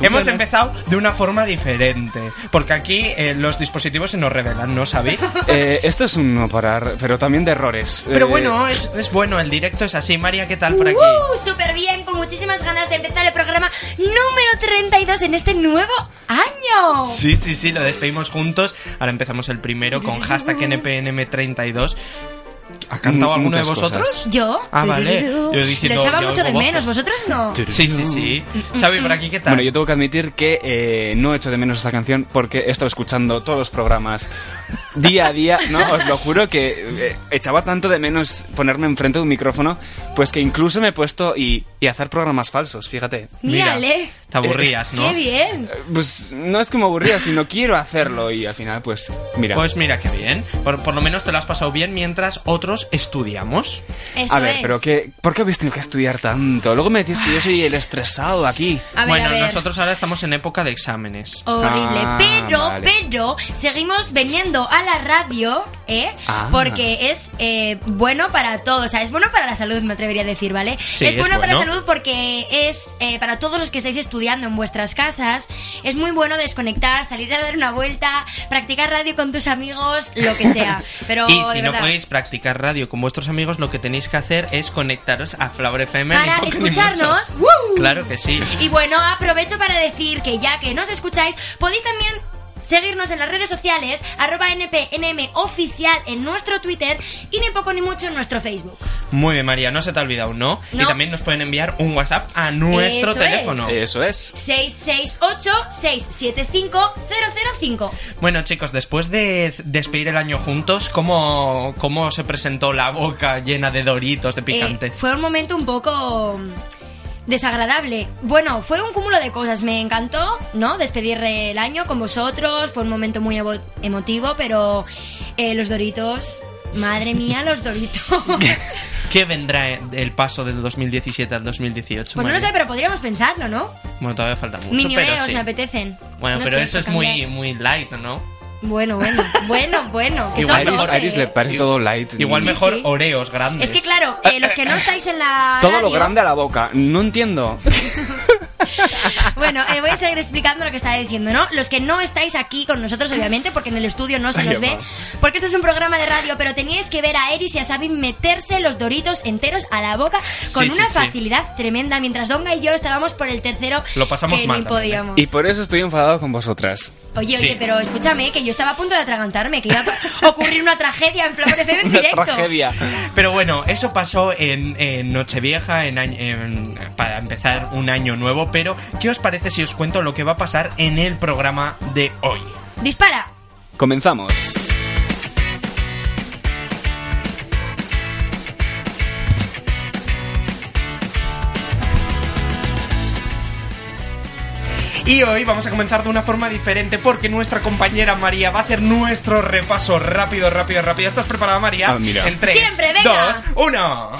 hemos empezado de una forma diferente, porque aquí eh, los dispositivos se nos revelan, ¿no sabéis? Eh, esto es un no parar, pero también de errores. Pero Eh, bueno, es, es bueno, el directo es así. María, ¿qué tal por aquí? ¡Uh! Súper bien, con muchísimas ganas de empezar el programa número 32 en este nuevo año. Sí, sí, sí, lo despedimos juntos. Ahora empezamos el primero con hashtag NPNM32. ¿Ha cantado M- alguno de muchas vosotros? cosas. ¿Yo? Ah, vale. Yo diciendo, Lo echaba yo mucho de oigo menos, voces. vosotros no. Sí, sí, sí. Xavi, por aquí, ¿qué tal? Bueno, yo tengo que admitir que eh, no echo de menos esta canción porque he estado escuchando todos los programas día a día, ¿no? Os lo juro que eh, echaba tanto de menos ponerme enfrente de un micrófono, pues que incluso me he puesto y, y hacer programas falsos, fíjate. Mira, Mírale. Te aburrías, ¿no? Qué bien. Eh, Pues no es que me aburría, sino quiero hacerlo y al final, pues, mira. Pues mira, qué bien. Por, por lo menos te lo has pasado bien mientras otros estudiamos. Eso a ver, es. pero qué, ¿por qué habéis tenido que estudiar tanto? Luego me decís que yo soy el estresado aquí. A ver, bueno, a ver. nosotros ahora estamos en época de exámenes. Horrible, Ah, pero, vale. pero seguimos viniendo a la radio, ¿eh? Ah. Porque es eh, bueno para todos, o sea, es bueno para la salud, me atrevería a decir, ¿vale? Sí, es es bueno para la salud porque es eh, para todos los que estáis estudiando en vuestras casas, es muy bueno desconectar, salir a dar una vuelta, practicar radio con tus amigos, lo que sea. Pero y si no podéis practicar radio con vuestros amigos, lo que tenéis que hacer es conectaros a Flower FM. ni para ni escucharnos. Claro que sí. Y bueno, aprovecho para decir que ya que nos escucháis, podéis también seguirnos en las redes sociales, arroba NPNM oficial en nuestro Twitter y ni poco ni mucho en nuestro Facebook. Muy bien, María, no se te ha olvidado, ¿no? No. Y también nos pueden enviar un WhatsApp a nuestro Eso teléfono. Eso es. 668-675-005. Bueno, chicos, después de despedir el año juntos, ¿cómo, cómo se presentó la boca llena de doritos de picante? Eh, fue un momento un poco desagradable. Bueno, fue un cúmulo de cosas. Me encantó, ¿no? Despedir el año con vosotros. Fue un momento muy emotivo, pero eh, los doritos... Madre mía, los doritos. ¿Qué vendrá el paso del 2017 al 2018? Pues no lo sé, pero podríamos pensarlo, ¿no? Bueno, todavía falta mucho, Mini pero sí. me apetecen. Bueno, No pero sé, eso es muy, muy light, ¿no? Bueno, bueno, bueno, bueno. Que Igual son Iris, le parece todo light. Igual mejor sí. Oreos grandes. Es que claro, eh, los que no estáis en la Todo lo grande a la boca. No entiendo. Bueno, eh, voy a seguir explicando lo que estaba diciendo, ¿no? Los que no estáis aquí con nosotros, obviamente, porque en el estudio no se los ve, porque este es un programa de radio, pero teníais que ver a Eris y a Sabin meterse los doritos enteros a la boca con Sí, una sí. facilidad tremenda, mientras Donga y yo estábamos por el tercero Lo pasamos que mal ni también, ¿eh? podíamos. Y por eso estoy enfadado con vosotras. Oye, Sí. oye, pero escúchame, que yo estaba a punto de atragantarme, que iba a ocurrir una tragedia en Flower FM en Una directo. tragedia. Pero bueno, eso pasó en, en Nochevieja, en, en- para empezar un año nuevo. Pero, ¿qué os parece si os cuento lo que va a pasar en el programa de hoy? Dispara. Comenzamos. Y hoy vamos a comenzar de una forma diferente porque nuestra compañera María va a hacer nuestro repaso rápido, rápido, rápido. ¿Estás preparada, María? Ah, mira. En 3, Siempre, venga. 2, 1.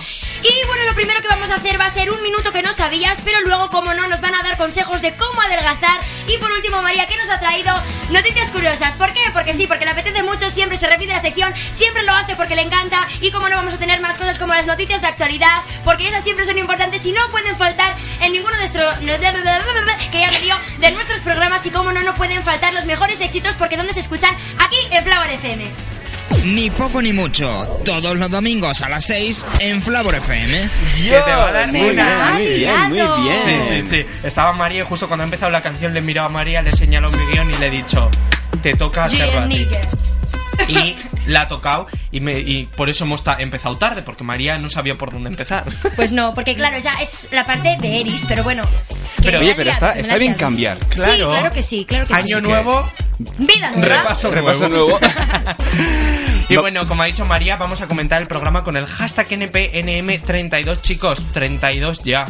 Y bueno, lo primero que vamos a hacer va a ser un minuto que no sabías, pero luego, como no, nos van a dar consejos de cómo adelgazar. Y por último, María, ¿qué nos ha traído? Noticias curiosas. ¿Por qué? Porque sí, porque le apetece mucho, siempre se repite la sección, siempre lo hace porque le encanta. Y como no, vamos a tener más cosas como las noticias de actualidad, porque esas siempre son importantes y no pueden faltar en ninguno de nuestros. que ya me dio, de nuestros programas. Y como no, no pueden faltar los mejores éxitos, porque ¿dónde se escuchan? Aquí en Flower FM. Ni poco ni mucho. Todos los domingos a las 6 en Flavor FM. Que te va a dar muy bien, muy bien, muy bien. Sí, sí, sí. Estaba María y justo cuando ha empezado la canción le he mirado a María, le he señalado mi guion y le he dicho, te toca hacerlo Y la ha tocado y, me, y por eso hemos ta- empezado tarde, porque María no sabía por dónde empezar. Pues no, porque claro, esa es la parte de Eris, pero bueno. Pero- Oye, pero está, está bien cambiar. Claro. Sí, claro que sí, claro que sí. Año nuevo, Vida nueva. repaso, Repaso nuevo. nuevo. Y No. bueno, como ha dicho María, vamos a comentar el programa con el hashtag NPNM32, chicos. 32 ya.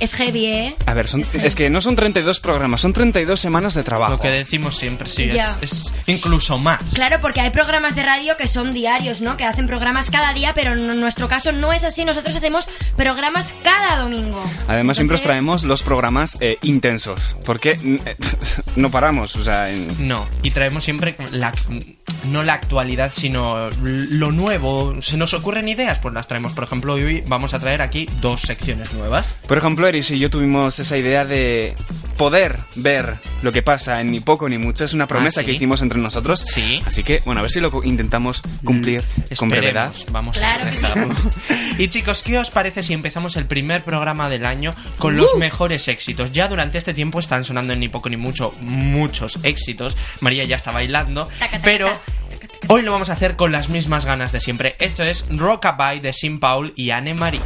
Es heavy, ¿eh? A ver, son, Es que no son 32 programas, son 32 semanas de trabajo. Lo que decimos siempre, sí. es- incluso más. Claro, porque hay programas de radio que son diarios, ¿no? Que hacen programas cada día, pero en nuestro caso no es así. Nosotros hacemos programas cada domingo. Además, siempre os traemos los programas eh, intensos, porque eh, no paramos, o sea, en- No, y traemos siempre la, no la actualidad, sino lo nuevo. ¿Se nos ocurren ideas? Pues las traemos. Por ejemplo, hoy vamos a traer aquí dos secciones nuevas. Por ejemplo, Eris y yo tuvimos esa idea de poder ver lo que pasa en ni poco ni mucho. Es una promesa Ah, sí. que hicimos entre nosotros. Sí. Así que, bueno, a ver si lo intentamos cumplir con Esperemos, brevedad. Vamos Claro a que sí. Y chicos, ¿qué os parece si empezamos el primer programa del año con los mejores éxitos? Ya durante este tiempo están sonando en ni poco ni mucho muchos éxitos. María ya está bailando, Taca, taca, pero taca. Hoy lo vamos a hacer con las mismas ganas de siempre. Esto es Rockabye de Sim Paul y Anne Marie.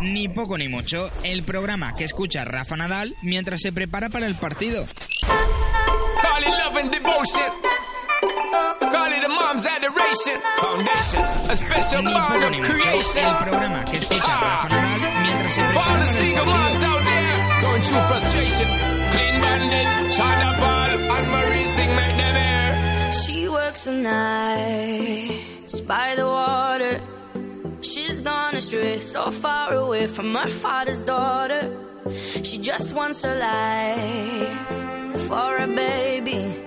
Ni poco ni mucho, el programa que escucha Rafa Nadal mientras se prepara para el partido. Call it love and devotion. Call it a mom's adoration. Foundation, a special Ni bond poco of ni mucho, creation. el programa que escucha Rafa Nadal mientras se prepara para el partido. The nights by the water. She's gone astray, so far away from her father's daughter. She just wants her life for a baby.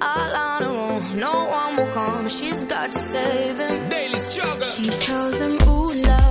All on her own, no one will come. She's got to save him. Daily struggle. She tells him, Ooh, love,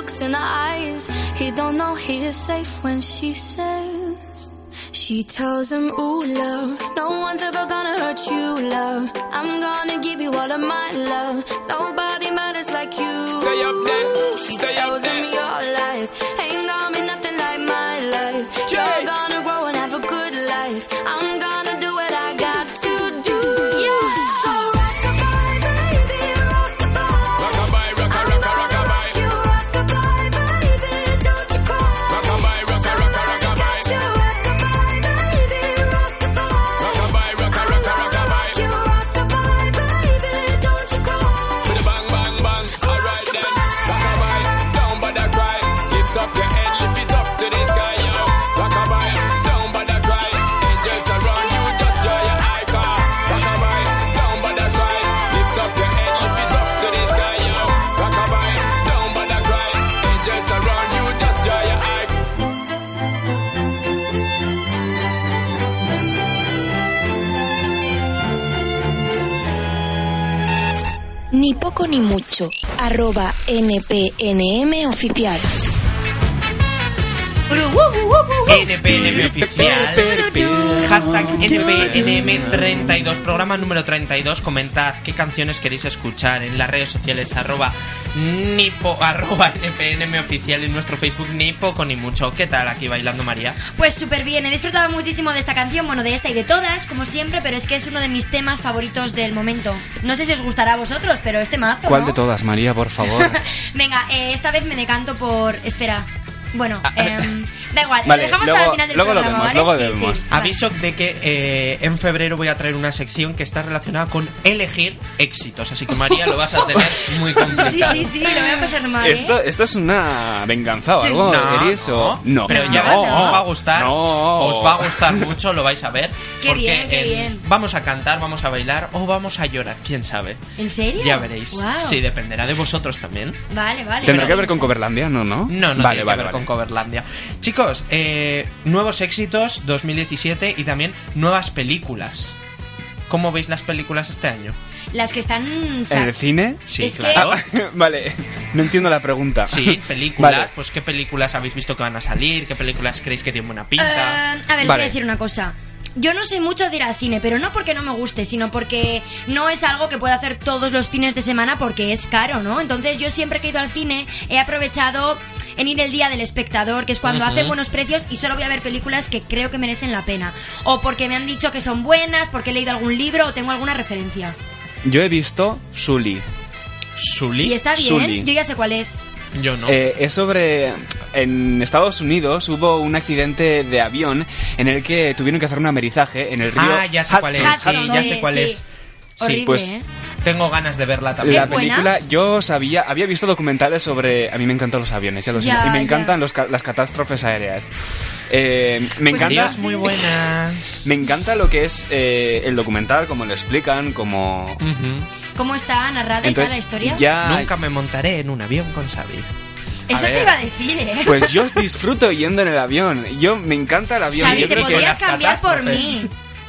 looks in her eyes, he don't know he is safe when she says. She tells him, ooh, love, no one's ever gonna hurt you, love. I'm gonna give you all of my love. Nobody matters like you. Stay up there, She stay up tells him there. your life ain't gonna be nothing like my life. You're gonna grow and have a good life. Ni mucho. Arroba NPNM oficial. NPNM oficial. Hashtag NPNM32, programa número 32. Comentad qué canciones queréis escuchar en las redes sociales arroba, nipo, arroba NPNM oficial en nuestro Facebook ni poco ni mucho. ¿Qué tal aquí bailando María? Pues súper bien, he disfrutado muchísimo de esta canción, bueno, de esta y de todas, como siempre, pero es que es uno de mis temas favoritos del momento. No sé si os gustará a vosotros, pero este mazo. ¿Cuál ¿no? de todas, María, por favor? Venga, eh, esta vez me decanto por. Espera. Bueno, em, da igual, Vale, lo dejamos luego- para el final del luego lo vemos, ¿vale? luego Sí, lo sí, vemos. vale. Aviso de que eh, en febrero voy a traer una sección que está relacionada con elegir éxitos. Así que María lo vas a tener muy Sí, complicado. sí, sí, lo voy a pasar mal. ¿eh? ¿Esto, ¿Esto es una venganza o Sí. algo, No, Eris? o- no. Pero ya no. os va a gustar. No. Os va a gustar mucho, lo vais a ver. Qué porque, bien, qué eh, bien. Vamos a cantar, vamos a bailar o vamos a llorar, quién sabe. ¿En serio? Ya veréis. Guau. Sí, dependerá de vosotros también. Vale, vale. ¿Tendrá que ver con Coverlandia? No, ¿no? No, no vale, tiene vale, que ver vale. con Coverlandia. Chicos, eh, nuevos éxitos 2017 y también nuevas películas. ¿Cómo veis las películas este año? Las que están. ¿En el cine? Sí, Es que- claro. vale, no entiendo la pregunta. Sí, películas. Vale. Pues qué películas habéis visto que van a salir, qué películas creéis que tienen buena pinta. Eh, a ver, os voy a decir una cosa. Yo no soy mucho de ir al cine, pero no porque no me guste, sino porque no es algo que pueda hacer todos los fines de semana porque es caro, ¿no? Entonces yo siempre que he ido al cine he aprovechado en ir el día del espectador, que es cuando hace buenos precios y solo voy a ver películas que creo que merecen la pena. O porque me han dicho que son buenas, porque he leído algún libro o tengo alguna referencia. Yo he visto Sully. Sully. Y está bien, Sully. yo ya sé cuál es. Yo no. Eh, es sobre... En Estados Unidos hubo un accidente de avión en el que tuvieron que hacer un amerizaje en el río ah, ya sé cuál es. Hudson. Sí, ya sé cuál sí. es. Sí, Horrible, pues- ¿eh? Tengo ganas de verla también. La ¿Es buena? película, yo sabía, había visto documentales sobre. A mí me encantan los aviones, ya lo sé. Y me encantan los las catástrofes aéreas. Eh, me Pues encanta. Muy buenas. Me encanta lo que es eh, el documental, como lo explican, como. Ujú. ¿Cómo está narrada y toda la Entonces, historia? ya. Nunca me montaré en un avión con Xavi. Eso te iba a decir, ¿eh? Pues yo disfruto yendo en el avión. Yo me encanta el avión. Xavi, yo te creo que podrías las cambiar por mí.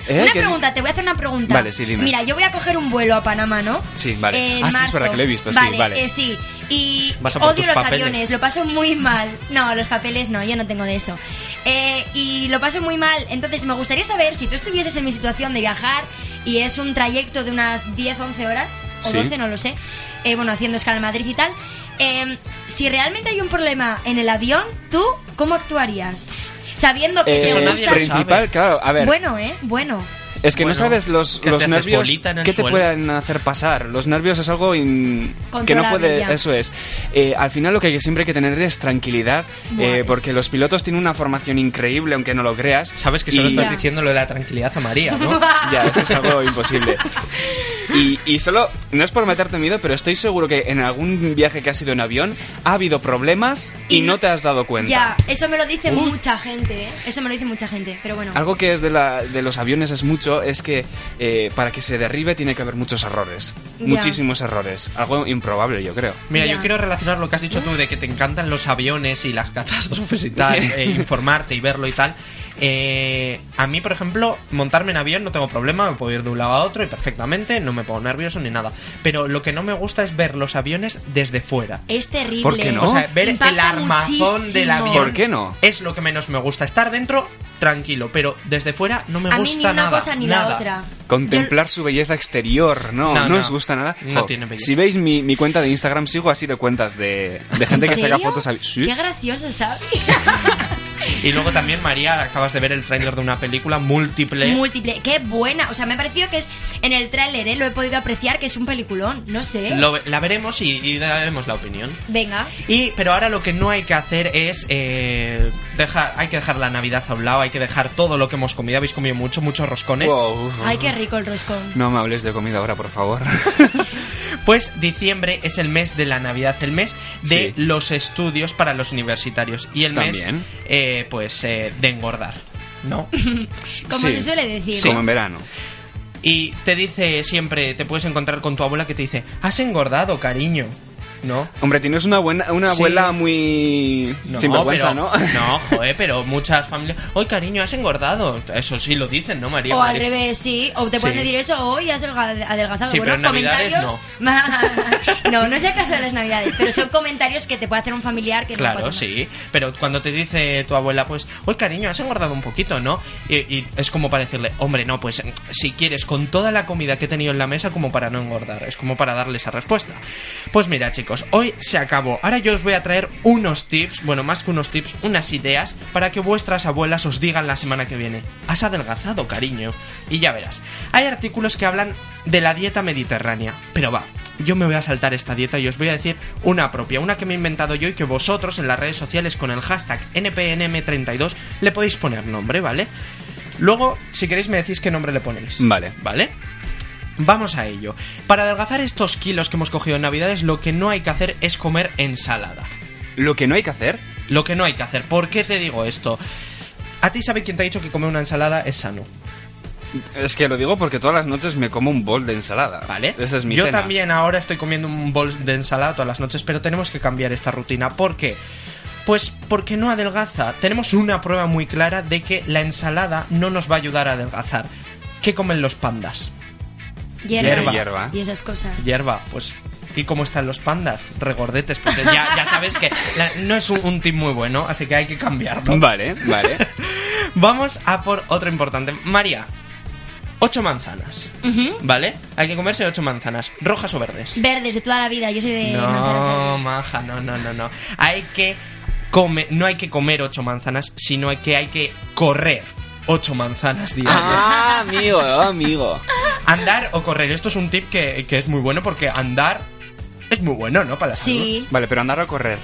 ¿Eh? Una ¿Qué- pregunta, te voy a hacer una pregunta. Vale, sí, dime. Mira, yo voy a coger un vuelo a Panamá, ¿no? Sí, vale. En Ah, sí, es marzo. verdad que lo he visto, sí, vale. eh, sí. Y odio los papeles. aviones, lo paso muy mal. No, los papeles no, yo no tengo de eso. Eh, y lo paso muy mal. Entonces, me gustaría saber si tú estuvieses en mi situación de viajar y es un trayecto de unas 10, 11 horas, o Sí. 12, no lo sé. eh, bueno, haciendo escala en Madrid y tal. eh, si realmente hay un problema en el avión, ¿tú cómo actuarías? Sabiendo que Eh, te Eso nadie gusta... principal, claro, a ver. Bueno, ¿eh? Bueno. Es que Bueno, no sabes los, que los nervios que te pueden hacer pasar. Los nervios es algo in- que no puede. Eso es. Eh, al final lo que siempre hay que tener es tranquilidad, eh, porque los pilotos tienen una formación increíble, aunque no lo creas. Sabes que solo Y- estás diciendo lo de la tranquilidad a María, ¿no? Ya, eso es algo imposible. Y, y solo, no es por meterte miedo, pero estoy seguro que en algún viaje que has ido en avión ha habido problemas y, Y no no- te has dado cuenta. Ya, eso me lo dice mucha gente, ¿eh? Eso me lo dice mucha gente, pero bueno. Algo que es de, la, de los aviones es mucho, es que eh, para que se derribe tiene que haber muchos errores. Ya. Muchísimos errores. Algo improbable, yo creo. Mira, Ya. yo quiero relacionar lo que has dicho tú de que te encantan los aviones y las catástrofes y tal, e informarte y verlo y tal. Eh, a mí, por ejemplo, montarme en avión no tengo problema, me puedo ir de un lado a otro y perfectamente, no me pongo nervioso ni nada. Pero lo que no me gusta es ver los aviones desde fuera. Es terrible. ¿Por qué no? O sea, ver el armazón muchísimo. del avión. ¿Por qué no? Es lo que menos me gusta. Estar dentro, tranquilo, pero desde fuera no me A mí gusta ni una nada. cosa ni nada. la otra. Contemplar su belleza exterior, no, No, no, no. os gusta nada. No tiene belleza. Si veis mi, mi cuenta de Instagram, sigo así de cuentas de, de gente que ¿En saca fotos. a- ¿Sí? Qué gracioso, ¿sabes? Y luego también, María, acabas de ver el tráiler de una película múltiple. Múltiple. Qué buena. O sea, me ha parecido que es en el tráiler, ¿eh? Lo he podido apreciar, que es un peliculón. No sé. Lo- la veremos y, y daremos la opinión. Venga. Y, pero ahora lo que no hay que hacer es eh, dejar, hay que dejar la Navidad a un lado, hay que dejar todo lo que hemos comido. Habéis comido mucho, muchos roscones. Wow. Ay, qué rico el roscón. No me hables de comida ahora, por favor. Pues diciembre es el mes de la Navidad, el mes de Sí. los estudios para los universitarios y el También. mes, eh, pues, eh, de engordar, ¿no? Como Sí. se suele decir. Como en verano. Y te dice siempre, te puedes encontrar con tu abuela que te dice, has engordado, cariño. ¿No? Hombre, tienes una buena una Sí. abuela muy sin vergüenza, pero- ¿no? No, joder, pero muchas familias. Hoy, cariño, has engordado. Eso sí lo dicen, ¿no, María? O al revés, sí. O te pueden Sí. decir eso, hoy has adelga- adelgazado. Sí, bueno, pero en Navidades comentarios. no, no es el caso de las navidades, pero son comentarios que te puede hacer un familiar que no Claro, pasa nada. sí. Pero cuando te dice tu abuela, pues, hoy cariño, has engordado un poquito, ¿no? Y, y es como para decirle, hombre, no, pues si quieres, con toda la comida que he tenido en la mesa, como para no engordar. Es como para darle esa respuesta. Pues mira, chicos, hoy se acabó. Ahora yo os voy a traer unos tips, bueno, más que unos tips, unas ideas para que vuestras abuelas os digan la semana que viene. Has adelgazado, cariño. Y ya verás. Hay artículos que hablan de la dieta mediterránea. Pero va, yo me voy a saltar esta dieta y os voy a decir una propia, una que me he inventado yo y que vosotros en las redes sociales con el hashtag NPNM32 le podéis poner nombre, ¿vale? Luego, si queréis, me decís qué nombre le ponéis. Vale. ¿Vale? Vamos a ello. Para adelgazar estos kilos que hemos cogido en Navidades, lo que no hay que hacer es comer ensalada. Lo que no hay que hacer. Lo que no hay que hacer. ¿Por qué te digo esto? ¿A ti sabe quién te ha dicho que comer una ensalada es sano? Es que lo digo porque todas las noches me como un bol de ensalada. ¿Vale? Esa es mi Yo cena. también ahora estoy comiendo un bol de ensalada todas las noches, pero tenemos que cambiar esta rutina. ¿Por qué? Pues porque no adelgaza. Tenemos una prueba muy clara de que la ensalada no nos va a ayudar a adelgazar. ¿Qué comen los pandas? Hierbas Hierba. Y esas cosas. Hierba, pues. ¿Y cómo están los pandas? Regordetes, porque ya, ya sabes que la- no es un, un tip muy bueno, así que hay que cambiarlo. Vale, vale. Vamos a por otro importante. María, ocho manzanas. ¿Vale? Hay que comerse ocho manzanas. ¿Rojas o verdes? Verdes de toda la vida, yo soy de manzanas No, maja, no, no, no, no. Hay que comer, no hay que comer ocho manzanas, sino que hay que correr ocho manzanas diarias. Ah, amigo, amigo. Andar o correr. Esto es un tip que, que es muy bueno porque andar es muy bueno, ¿no? Para la salud. Sí. Vale, pero andar o correr.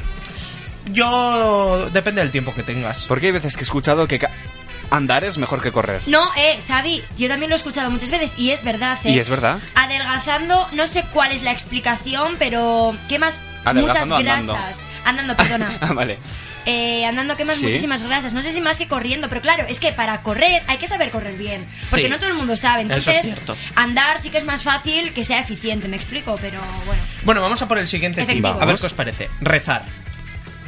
Yo depende del tiempo que tengas. Porque hay veces que he escuchado que ca- andar es mejor que correr. No, eh, Xavi, yo también lo he escuchado muchas veces y es verdad, eh. Y es verdad. Adelgazando, no sé cuál es la explicación, pero quemas muchas Adelgazando andando. grasas. Andando, perdona. Ah, vale. Eh, andando quemas Sí. muchísimas grasas. No sé si más que corriendo, pero claro, es que para correr hay que saber correr bien. Porque Sí. no todo el mundo sabe. Eso es Entonces, cierto. andar sí que es más fácil que sea eficiente, me explico, pero bueno. Bueno, vamos a por el siguiente tip. A ver qué os parece. Rezar.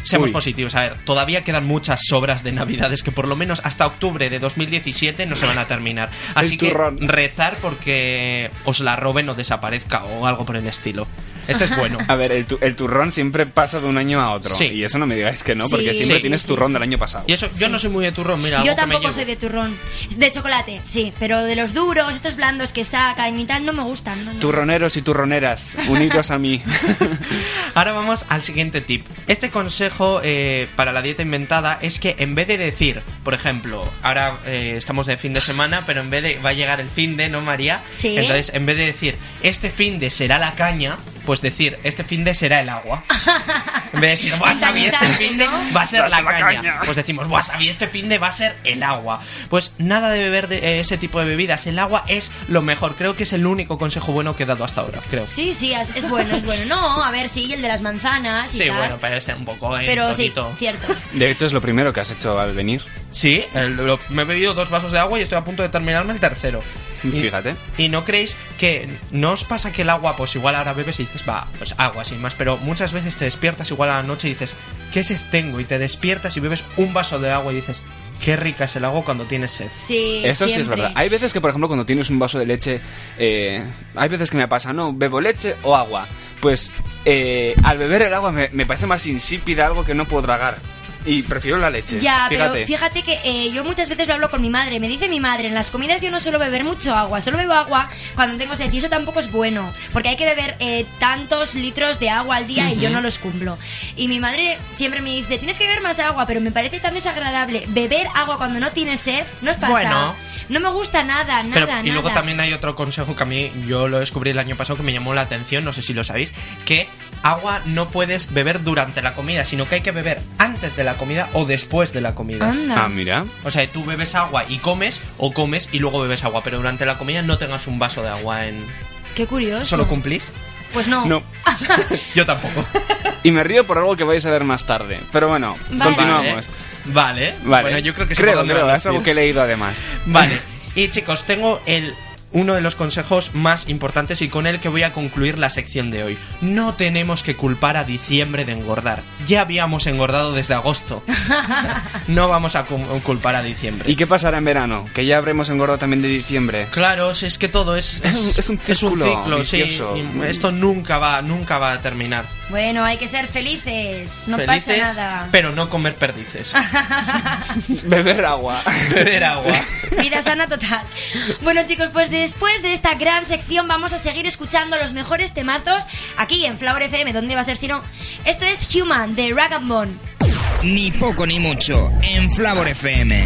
Seamos Uy. positivos. A ver, todavía quedan muchas sobras de Navidades que por lo menos hasta octubre de 2017 no se van a terminar. Así que rezar porque os la roben o desaparezca o algo por el estilo. Este es bueno. A ver, el, tu- el turrón siempre pasa de un año a otro. Sí. Y eso no me digáis que no, Sí, porque siempre sí, tienes sí, turrón sí. del año pasado. Y eso, yo no soy muy de turrón, mira. Yo tampoco soy de turrón. De chocolate, sí, pero de los duros, estos blandos que sacan y tal, no me gustan. no, no. Turroneros y turroneras, unidos a mí. Ahora vamos al siguiente tip. Este consejo eh, para la dieta inventada es que en vez de decir, por ejemplo, ahora eh, estamos de fin de semana, pero en vez de va a llegar el fin de, ¿no, María? Sí. Entonces, en vez de decir, este fin de será la caña, pues decir, este fin de será el agua. En vez de decir, wasabi, este fin de va a ser la caña. Pues decimos, wasabi, este fin de va a ser el agua. Pues nada de beber de eh, ese tipo de bebidas. El agua es lo mejor. Creo que es el único consejo bueno que he dado hasta ahora, creo. Sí, sí, es, es bueno, es bueno. No, a ver, sí, el de las manzanas y Sí, tal. bueno, parece un poco eh, pero sí, tonito. cierto. De hecho, es lo primero que has hecho al venir. Sí, el- lo- me he bebido dos vasos de agua y estoy a punto de terminarme el tercero. Y- Fíjate. Y no creéis que no os pasa que el agua, pues igual ahora bebes y dices, va, pues agua sin más, pero muchas veces te despiertas igual a la noche y dices, ¿qué sed tengo? Y te despiertas y bebes un vaso de agua y dices, qué rica es el agua cuando tienes sed. Sí, Eso sí es verdad. Hay veces que, por ejemplo, cuando tienes un vaso de leche, eh, hay veces que me pasa, no, bebo leche o agua. Pues eh, al beber el agua me, me parece más insípida, algo que no puedo tragar. Y prefiero la leche. Ya, fíjate. pero fíjate que eh, yo muchas veces lo hablo con mi madre. Me dice mi madre, en las comidas yo no suelo beber mucho agua, solo bebo agua cuando tengo sed. Y eso tampoco es bueno, porque hay que beber eh, tantos litros de agua al día y yo no los cumplo. Y mi madre siempre me dice, tienes que beber más agua, pero me parece tan desagradable beber agua cuando no tienes sed. ¿No os pasa? Bueno. No me gusta nada, nada, Pero, nada. y luego también hay otro consejo que a mí yo lo descubrí el año pasado que me llamó la atención, no sé si lo sabéis, que agua no puedes beber durante la comida, sino que hay que beber antes de la comida o después de la comida. Anda. Ah, mira. O sea, tú bebes agua y comes, o comes y luego bebes agua, pero durante la comida no tengas un vaso de agua en... Qué curioso. ¿Solo cumplís? Pues no. No. Yo tampoco. Y me río por algo que vais a ver más tarde. Pero bueno, Vale. continuamos. Vale. Vale. Bueno, yo creo que sé creo, por dónde creo, es algo que he leído además. Vale. Y chicos, tengo el uno de los consejos más importantes y con el que voy a concluir la sección de hoy. No tenemos que culpar a diciembre de engordar. Ya habíamos engordado desde agosto. No vamos a cu- culpar a diciembre. ¿Y qué pasará en verano? Que ya habremos engordado también de diciembre. Claro, si es que todo es, es, Es un círculo ciclo, sí, esto nunca va, nunca va a terminar. Bueno, hay que ser felices. No Felices, pasa nada. pero no comer perdices. Beber agua. Beber agua. Vida sana total. Bueno, chicos, pues después de esta gran sección vamos a seguir escuchando los mejores temazos aquí en Flower FM. ¿Dónde va a ser si no? Esto es Human de Rag and Bone. Ni poco ni mucho en Flavor FM.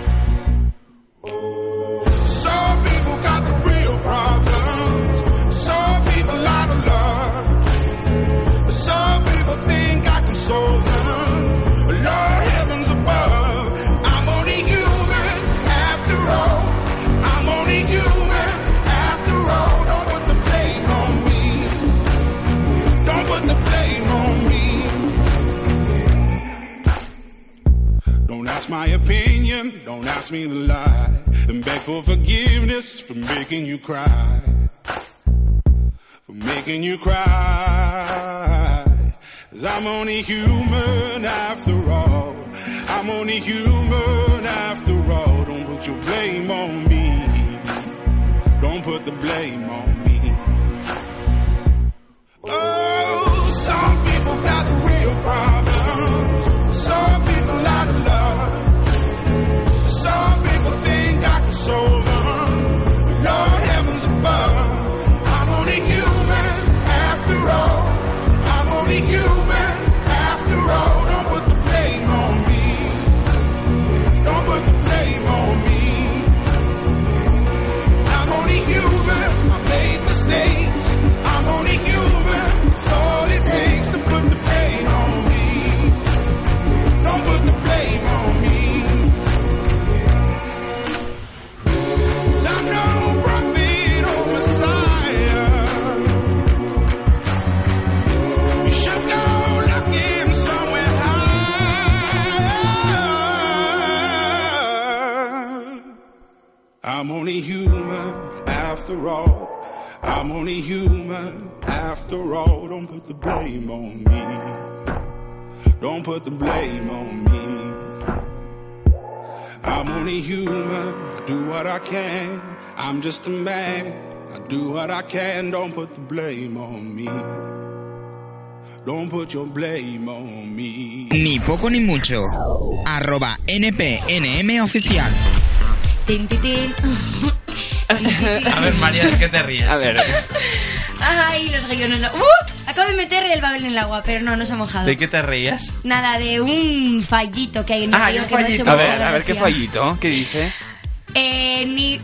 Don't ask me to lie. And beg for forgiveness for making you cry for making you cry. Cause I'm only human after all. I'm only human after all. Don't put your blame on me. Don't put the blame on me. Oh, some people got the real problem. All. I'm only human after all. Don't put the blame on me. Don't put the blame on me. I'm only human. I do what I can. I'm just a man. I do what I can. Don't put the blame on me. Don't put your blame on me. Ni poco ni mucho. Arroba NPNM oficial. Tin, tin, tin. A ver, María, ¿de qué te ríes? A ver, Ay, los la- ¡Uh! Acabo de meter el babel en el agua, pero no, no se ha mojado. ¿De qué te rías? Nada, de un fallito que hay en el Ah, río un que me ha hecho fallito. a ver, a ver qué fallito. ¿Qué dice? Eh, ni...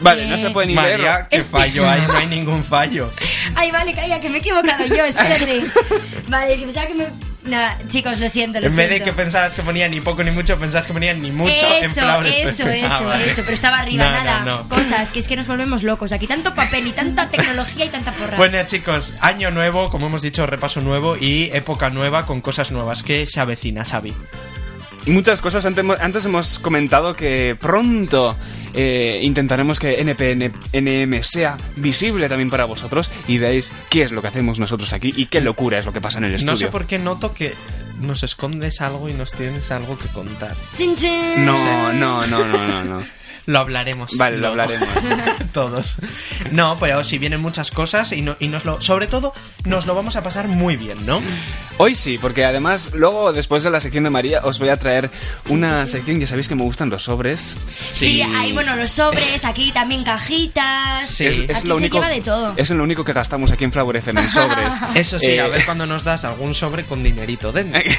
Vale, Eh, no se puede ni María, leer. ¿qué Es- fallo hay? No hay ningún fallo. Ay, vale, calla, que me he equivocado yo, espérate. vale, es que pensaba que me... Nada, chicos, lo siento, lo En vez de que pensabas que ponía ni poco ni mucho, pensabas que ponía ni mucho en Eso, Flower eso, eso, Ah, vale. eso, pero estaba arriba, No, nada. no, no. Cosas, que es que nos volvemos locos. Aquí tanto papel y tanta tecnología y tanta porra. Bueno chicos, año nuevo, como hemos dicho, repaso nuevo y época nueva con cosas nuevas. ¿Qué se avecina, Xavi? Muchas cosas. Antes, antes hemos comentado que pronto eh, intentaremos que NPNM sea visible también para vosotros y veáis qué es lo que hacemos nosotros aquí y qué locura es lo que pasa en el estudio. No sé por qué noto que nos escondes algo y nos tienes algo que contar. Chin, chin. No, no, no, no, no, no. Lo hablaremos. Vale, lo luego. hablaremos. Todos. No, pero si vienen muchas cosas y, no, y nos lo, sobre todo, nos lo vamos a pasar muy bien, ¿no? Hoy sí, porque además luego después de la sección de María os voy a traer una sección, ya sabéis que me gustan los sobres. Sí, hay, bueno, los sobres, aquí también cajitas. Sí. Es, Aquí es se lo único, lleva de todo. es lo único que gastamos aquí en Flower FM, en sobres. Eso sí, Eh, a ver cuando nos das algún sobre con dinerito dentro.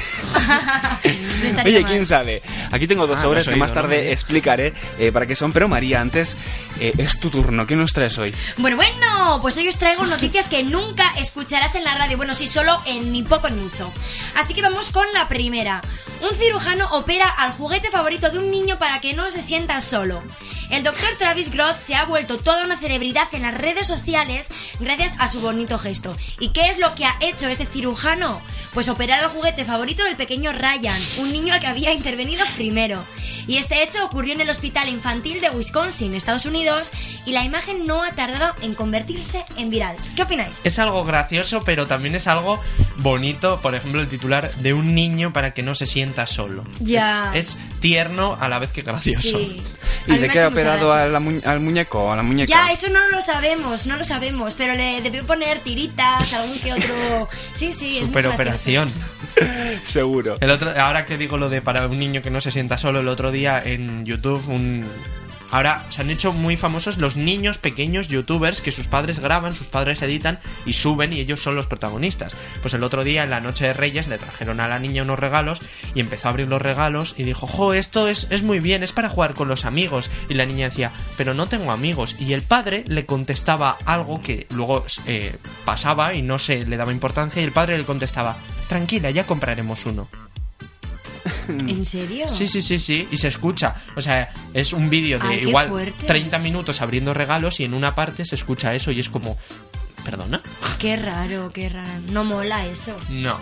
No Oye, mal. quién sabe. Aquí tengo dos Ah, sobres lo has que más oído, ¿no, tarde María? explicaré eh, para qué son. Pero María, antes eh, es tu turno. ¿Qué nos traes hoy? Bueno, bueno, pues hoy os traigo noticias que nunca escucharás en la radio. Bueno, sí, solo en ni poco ni mucho. Así que vamos con la primera. Un cirujano opera al juguete favorito de un niño para que no se sienta solo. El doctor Travis Groth se ha vuelto toda una celebridad en las redes sociales gracias a su bonito gesto. ¿Y qué es lo que ha hecho este cirujano? Pues operar al juguete favorito del pequeño Ryan, un niño al que había intervenido primero. Y este hecho ocurrió en el Hospital Infantil de Wisconsin, Estados Unidos, y la imagen no ha tardado en convertirse en viral. ¿Qué opináis? Es algo gracioso, pero también es algo bonito. Por ejemplo, el titular de un niño para que no se sienta solo. Ya. Es, es tierno a la vez que gracioso. Sí. ¿Y mí de me qué ha ha hecho mucha operado gracia. a la mu- al muñeco? A la muñeca. Ya, eso no lo sabemos, no lo sabemos, pero le debió poner tiritas, algún que otro... Sí, sí, es muy Super gracioso. Seguro. El otro, ahora que digo lo de para un niño que no se sienta solo, el otro día en YouTube un Ahora se han hecho muy famosos los niños pequeños youtubers que sus padres graban, sus padres editan y suben y ellos son los protagonistas. Pues el otro día en la noche de Reyes le trajeron a la niña unos regalos y empezó a abrir los regalos y dijo, jo, esto es, es muy bien, es para jugar con los amigos. Y la niña decía, pero no tengo amigos. Y el padre le contestaba algo que luego eh, pasaba y no se le daba importancia y el padre le contestaba, tranquila, ya compraremos uno. ¿En serio? Sí, sí, sí, sí. Y se escucha. O sea, es un vídeo de Ay, igual fuerte. 30 minutos abriendo regalos y en una parte se escucha eso y es como... ¿Perdona? Qué raro, qué raro. No mola eso. No.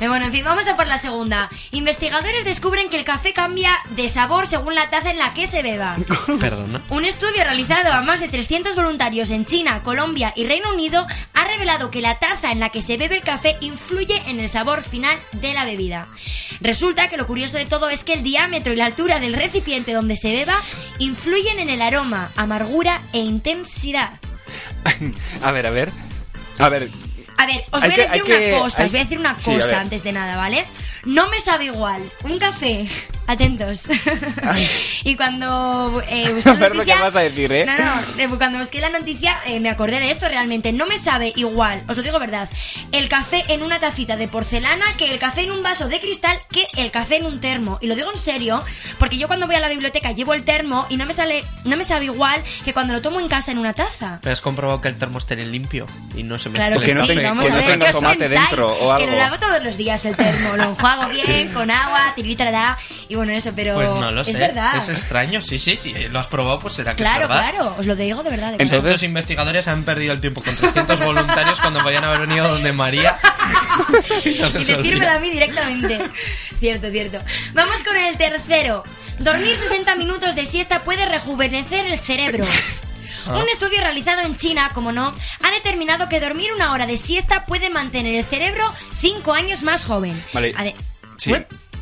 Eh, bueno, en fin, vamos a por la segunda. Investigadores descubren que el café cambia de sabor según la taza en la que se beba. Perdona. Un estudio realizado a más de 300 voluntarios en China, Colombia y Reino Unido ha revelado que la taza en la que se bebe el café influye en el sabor final de la bebida. Resulta que lo curioso de todo es que el diámetro y la altura del recipiente donde se beba influyen en el aroma, amargura e intensidad. A ver, a ver. A ver. A ver, os voy a decir una que- cosa, os voy a decir una cosa antes de nada, ¿vale? No me sabe igual un café, atentos. y cuando eh, busqué la lo noticia, que vas a decir, ¿eh? No, no, eh, cuando busqué la noticia eh, me acordé de esto realmente. No me sabe igual, os lo digo verdad, el café en una tacita de porcelana que el café en un vaso de cristal que el café en un termo. Y lo digo en serio, porque yo cuando voy a la biblioteca llevo el termo y no me sale, no me sabe igual que cuando lo tomo en casa en una taza. ¿Pero has comprobado que el termo esté limpio y no se mezcle Claro que, Que no sí, vamos que a no ver qué os tomate dentro o Que lo lavo todos los días el termo, lo enjuago bien con agua, tiritará y bueno eso, pero Pues no lo sé. es verdad. Es extraño. Sí, sí, sí. Lo has probado, pues será que claro, es verdad. claro, os lo digo de verdad. de verdad. Entonces- Los investigadores han perdido el tiempo con 300 voluntarios cuando podían haber venido donde María. y no y resolvía. decírmelo a mí directamente. cierto, cierto. Vamos con el tercero. Dormir 60 minutos de siesta puede rejuvenecer el cerebro. Ah. Un estudio realizado en China, como no, ha determinado que dormir una hora de siesta puede mantener el cerebro 5 años más joven. Vale. A ver- Sí.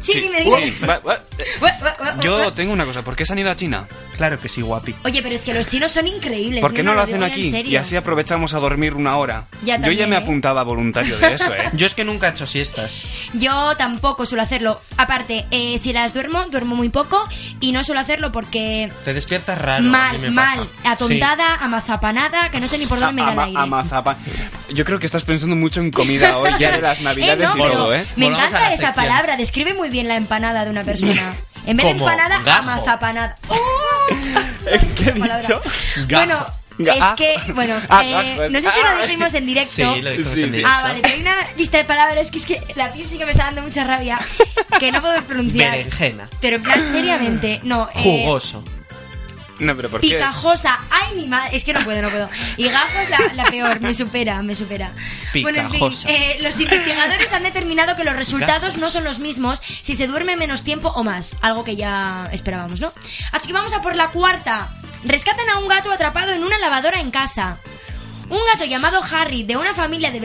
Ué, sí, Sí. dime, dime. Sí, va- va- Ué, ué, ué, Yo tengo una cosa. ¿Por qué se han ido a China? Claro que sí, guapi. Oye, pero es que los chinos son increíbles. ¿Por qué no lo hacen aquí? Y así aprovechamos a dormir una hora. Ya Yo ya me ¿eh? apuntaba voluntario de eso, ¿eh? Yo es que nunca he hecho siestas. Yo tampoco suelo hacerlo. Aparte, eh, si las duermo, duermo muy poco y no suelo hacerlo porque Te despiertas raro. mal, me mal, pasa. atontada, amazapanada, que no sé ni por dónde me da el aire. amazapa. Yo creo que estás pensando mucho en comida hoy, ya de las navidades Eh, y no, todo, ¿eh? Me encanta esa sección. palabra, describe muy bien la empanada de una persona. En vez de Como empanada, gajo. amazapanada. ¡Oh! ¿Qué he dicho? Bueno, es que, bueno, Ah, eh, no sé si lo Ah. dijimos en directo. Sí, lo dijimos Sí, en sí. directo. Ah, vale, pero hay una lista de palabras que es que la piel sí que me está dando mucha rabia que no puedo pronunciar. Berenjena. Pero en plan, seriamente, no. eh, Jugoso. No, pero ¿por qué? Picajosa, ay mi madre, es que no puedo, no puedo. Y gajo es la, la peor, me supera, me supera. Bueno, en fin, Picajosa. eh, los investigadores han determinado que los resultados no son los mismos si se duerme menos tiempo o más, algo que ya esperábamos, ¿no? Así que vamos a por la cuarta. Rescatan a un gato atrapado en una lavadora en casa. Un gato llamado Harry de una familia de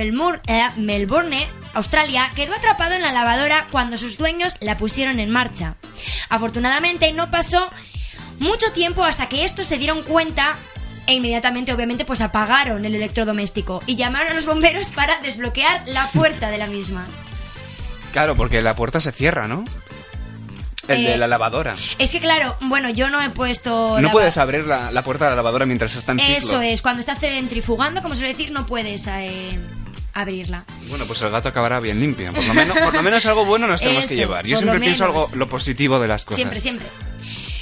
eh, Melbourne, Australia, quedó atrapado en la lavadora cuando sus dueños la pusieron en marcha. Afortunadamente no pasó mucho tiempo hasta que estos se dieron cuenta e inmediatamente, obviamente, pues apagaron el electrodoméstico y llamaron a los bomberos para desbloquear la puerta de la misma. Claro, porque la puerta se cierra, ¿no? El Eh, de la lavadora. Es que claro, bueno, yo no he puesto... No puedes abrir la, la puerta de la lavadora mientras está en ciclo. Eso es, cuando está centrifugando, como suele decir, no puedes eh, abrirla. Bueno, pues el gato acabará bien limpio. Por lo menos, por lo menos algo bueno nos tenemos que llevar. Yo siempre pienso algo lo positivo de las cosas. Siempre, siempre.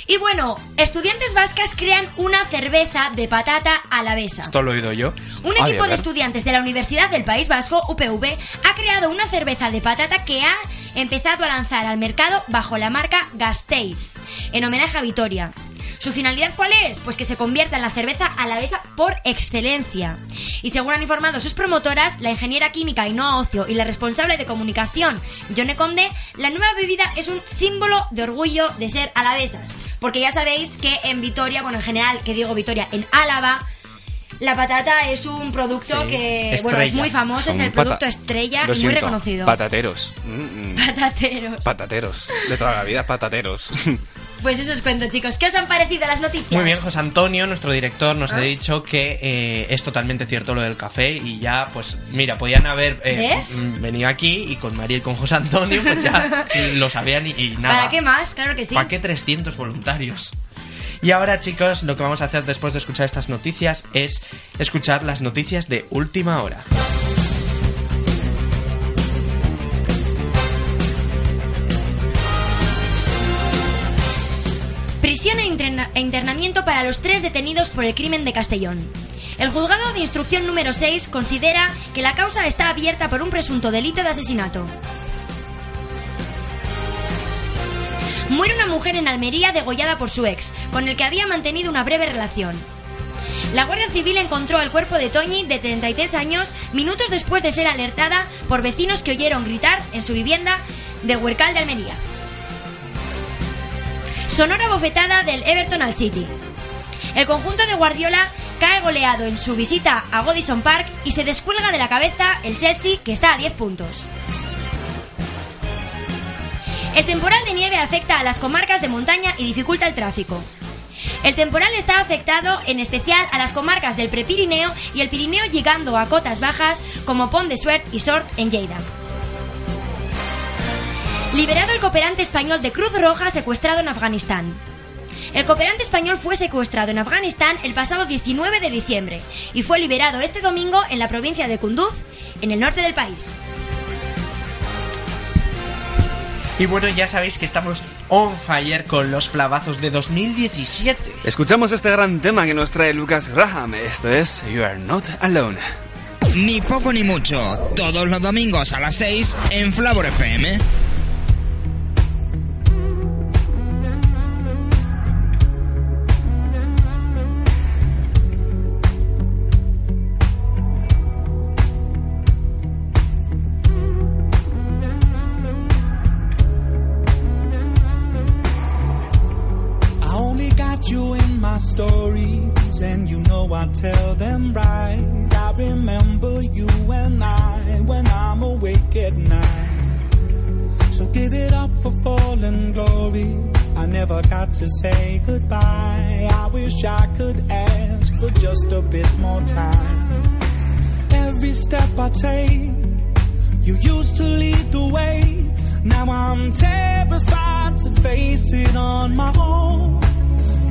Y bueno, estudiantes vascas crean una cerveza de patata alavesa. Esto lo he oído yo. Un Ay, equipo de estudiantes de la Universidad del País Vasco, UPV, ha creado una cerveza de patata que ha empezado a lanzar al mercado bajo la marca Gasteiz, en homenaje a Vitoria. ¿Su finalidad cuál es? Pues que se convierta en la cerveza alavesa por excelencia. Y según han informado sus promotoras, la ingeniera química Ainhoa Ocio y la responsable de comunicación, Yone Conde, la nueva bebida es un símbolo de orgullo de ser alavesas. Porque ya sabéis que en Vitoria, bueno, en general, que digo Vitoria, en Álava, la patata es un producto Sí, que, bueno, es muy famoso, es el producto estrella y muy siento, reconocido. Patateros. Mm, mm. Patateros. Patateros. De toda la vida, patateros. Pues eso os cuento, chicos. ¿Qué os han parecido las noticias? Muy bien, José Antonio, nuestro director, nos Ah. ha dicho que eh, es totalmente cierto lo del café y ya, pues mira, podían haber eh, mm, venido aquí y con María y con José Antonio, pues ya lo sabían y, y nada. ¿Para qué más? Claro que sí. ¿Para qué 300 voluntarios? Y ahora, chicos, lo que vamos a hacer después de escuchar estas noticias es escuchar las noticias de última hora. Prisión e, e internamiento para los tres detenidos por el crimen de Castellón. El juzgado de instrucción número 6 considera que la causa está abierta por un presunto delito de asesinato. Muere una mujer en Almería degollada por su ex, con el que había mantenido una breve relación. La Guardia Civil encontró el cuerpo de Toñi, de 33 años, minutos después de ser alertada por vecinos que oyeron gritar en su vivienda de Huercal de Almería. Sonora bofetada del Everton al City. El conjunto de Guardiola cae goleado en su visita a Godison Park y se descuelga de la cabeza el Chelsea que está a 10 puntos. El temporal de nieve afecta a las comarcas de montaña y dificulta el tráfico. El temporal está afectado en especial a las comarcas del Prepirineo y el Pirineo llegando a cotas bajas como Pont de Suert y Sort en Lleida. Liberado el cooperante español de Cruz Roja secuestrado en Afganistán. El cooperante español fue secuestrado en Afganistán el pasado 19 de diciembre y fue liberado este domingo en la provincia de Kunduz, en el norte del país. Y bueno, ya sabéis que estamos on fire con los flavazos de 2017. Escuchamos este gran tema que nos trae Lucas Graham. Esto es You Are Not Alone. Ni poco ni mucho, todos los domingos a las 6 en Flavor FM. My stories, and you know I tell them right. I remember you and I when I'm awake at night. So give it up for fallen glory. I never got to say goodbye. I wish I could ask for just a bit more time. Every step I take, you used to lead the way. Now I'm terrified to face it on my own.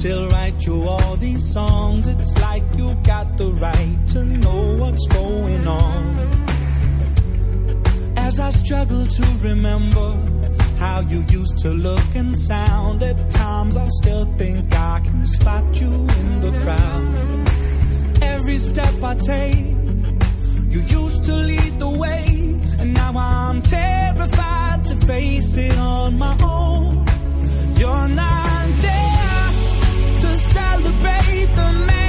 still write you all these songs. It's like you got the right to know what's going on. As I struggle to remember how you used to look and sound, at times I still think I can spot you in the crowd. Every step I take, you used to lead the way, and now I'm terrified to face it on my own. You're not there the man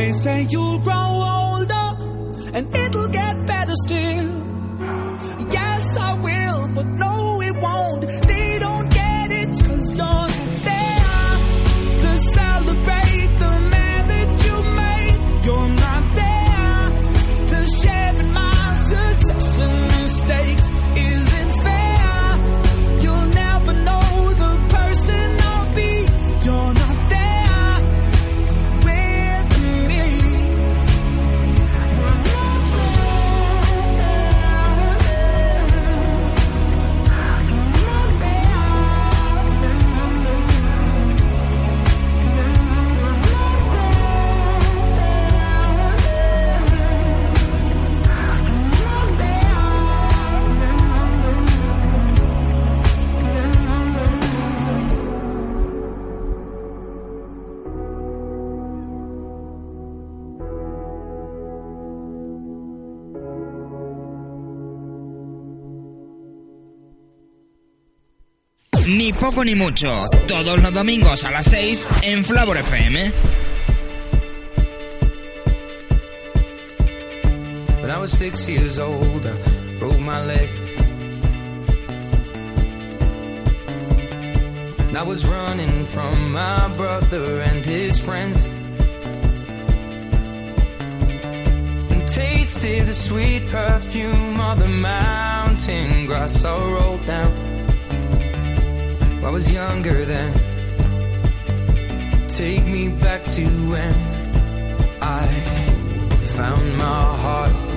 They say you'll grow older and it'll get better still. poco ni mucho, todos los domingos a las 6 en Flavor FM. When I was six years old, I broke my leg. And I was running from my brother and his friends. And tasted the sweet perfume of the mountain grass I rolled down. I was younger then. Take me back to when I found my heart.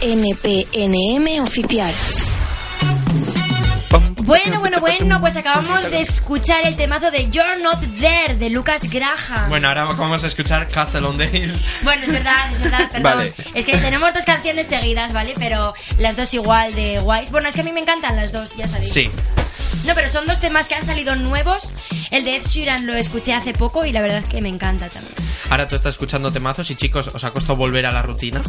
NPNM oficial. Bueno, bueno, bueno, pues acabamos de escuchar el temazo de You're Not There de Lucas Graham. Bueno, ahora vamos a escuchar Castle on the Hill. Bueno, es verdad, es verdad, perdón. Vale. Es que tenemos dos canciones seguidas, ¿vale? Pero las dos igual de guays. Bueno, es que a mí me encantan las dos, ya sabéis. Sí. No, pero son dos temas que han salido nuevos. El de Ed Sheeran lo escuché hace poco y la verdad es que me encanta también. Ahora tú estás escuchando temazos y chicos, ¿os ha costado volver a la rutina?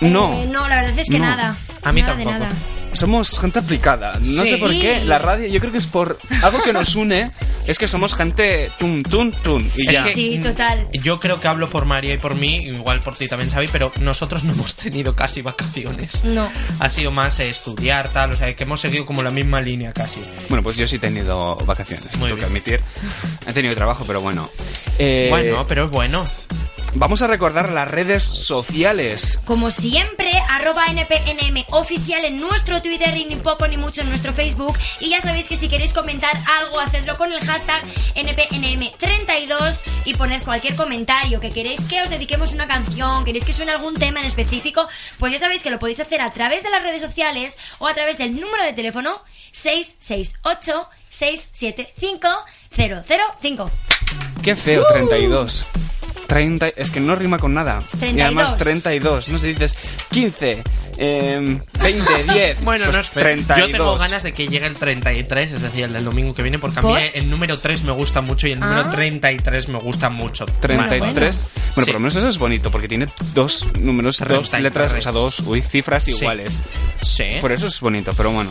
No. Eh, no, la verdad es que No. nada. A mí Nada de tampoco. nada. Somos gente aplicada. No Sí. sé por qué. Sí. La radio, yo creo que es por algo que nos une. es que somos gente tun, tun, tun. Y Es ya. Sí, total. Yo creo que hablo por María y por mí, igual por ti también, Xavi, pero nosotros no hemos tenido casi vacaciones. No. Ha sido más eh, estudiar, tal, o sea, que hemos seguido como la misma línea casi. Bueno, pues yo sí he tenido vacaciones. Muy tengo que admitir. He tenido trabajo, pero bueno. Eh, Bueno, pero es bueno. Vamos a recordar las redes sociales. Como siempre, arroba NPNM oficial en nuestro Twitter y ni poco ni mucho en nuestro Facebook. Y ya sabéis que si queréis comentar algo, hacedlo con el hashtag NPNM32 y poned cualquier comentario que queréis que os dediquemos una canción, queréis que suene algún tema en específico, pues ya sabéis que lo podéis hacer a través de las redes sociales o a través del número de teléfono 668 675 005. Qué feo, 32. 30, es que no rima con nada. Y 32. además 32. No sé, dices 15, eh, 20, 10. Bueno, pues no es feo. 32. Yo tengo ganas de que llegue el 33, es decir, el del domingo que viene, porque a ¿Por? mí el número 3 me gusta mucho y el número Ah. 33 me gusta mucho. 33. Bueno, Sí. por lo menos eso es bonito, porque tiene dos números, dos 33. letras, o sea, dos uy, cifras iguales. Sí. Por eso es bonito, pero bueno.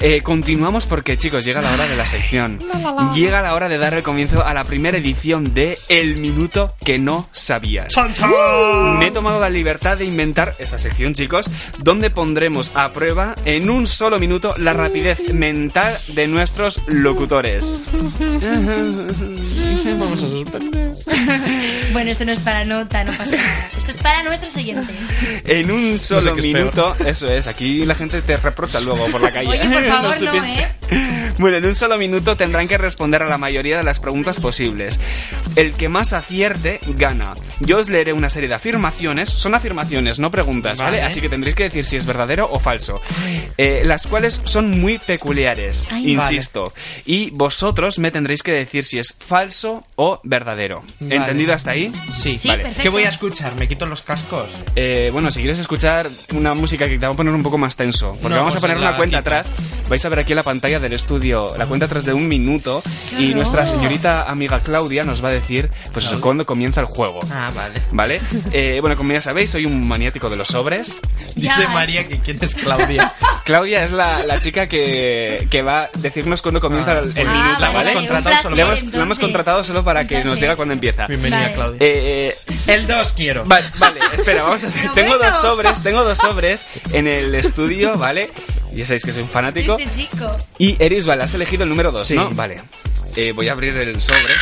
Eh, continuamos porque, chicos, llega la hora de la sección. Llega la hora de dar el comienzo a la primera edición de El Minuto que no sabías. Me he tomado la libertad de inventar esta sección, chicos, donde pondremos a prueba en un solo minuto la rapidez mental de nuestros locutores. Vamos a suspender. Bueno, esto no es para nota, no pasa nada. Esto es para nuestros oyentes. En un solo minuto, eso es, aquí la gente te reprocha luego por la calle. Oye, por favor, no. ¿eh? Bueno, en un solo minuto tendrán que responder a la mayoría de las preguntas posibles. El que más acierte gana. Yo os leeré una serie de afirmaciones, son afirmaciones, no preguntas, ¿vale? Vale. Así que tendréis que decir si es verdadero o falso. Eh, las cuales son muy peculiares, Ay. insisto. Y vosotros me tendréis que decir si es falso o verdadero. Vale. ¿Entendido hasta ahí? Sí. Sí, Vale. perfecto. ¿Qué voy a escuchar? ¿Me quito los cascos? Eh, bueno, si quieres escuchar una música que te va a poner un poco más tenso, porque No, vamos a pues poner una cuenta quito. atrás, vais a ver aquí en la pantalla del estudio la cuenta atrás de un minuto y horror. nuestra señorita amiga Claudia nos va a decir, pues eso, cuándo comienza el juego. Ah, vale. ¿Vale? Eh, bueno, como ya sabéis, soy un maniático de los sobres. Ya. Dice María que quién es Claudia. Claudia es la, la chica que, que va a decirnos cuándo comienza Ah. el, el Ah, minuto, vale, ¿vale? un contratado placer, solo- Le hemos, entonces. lo hemos contratado solo para que nos diga cuándo empieza. Bienvenida, Vale. Claudia. Eh, el 2 quiero. Vale, vale, espera, vamos a hacer. Pero Tengo bueno. dos sobres, tengo dos sobres en el estudio, ¿vale? Ya sabéis que soy un fanático. Este chico. Y Eris, vale, has elegido el número dos, Sí. ¿no? Vale. Eh, voy a abrir el sobre.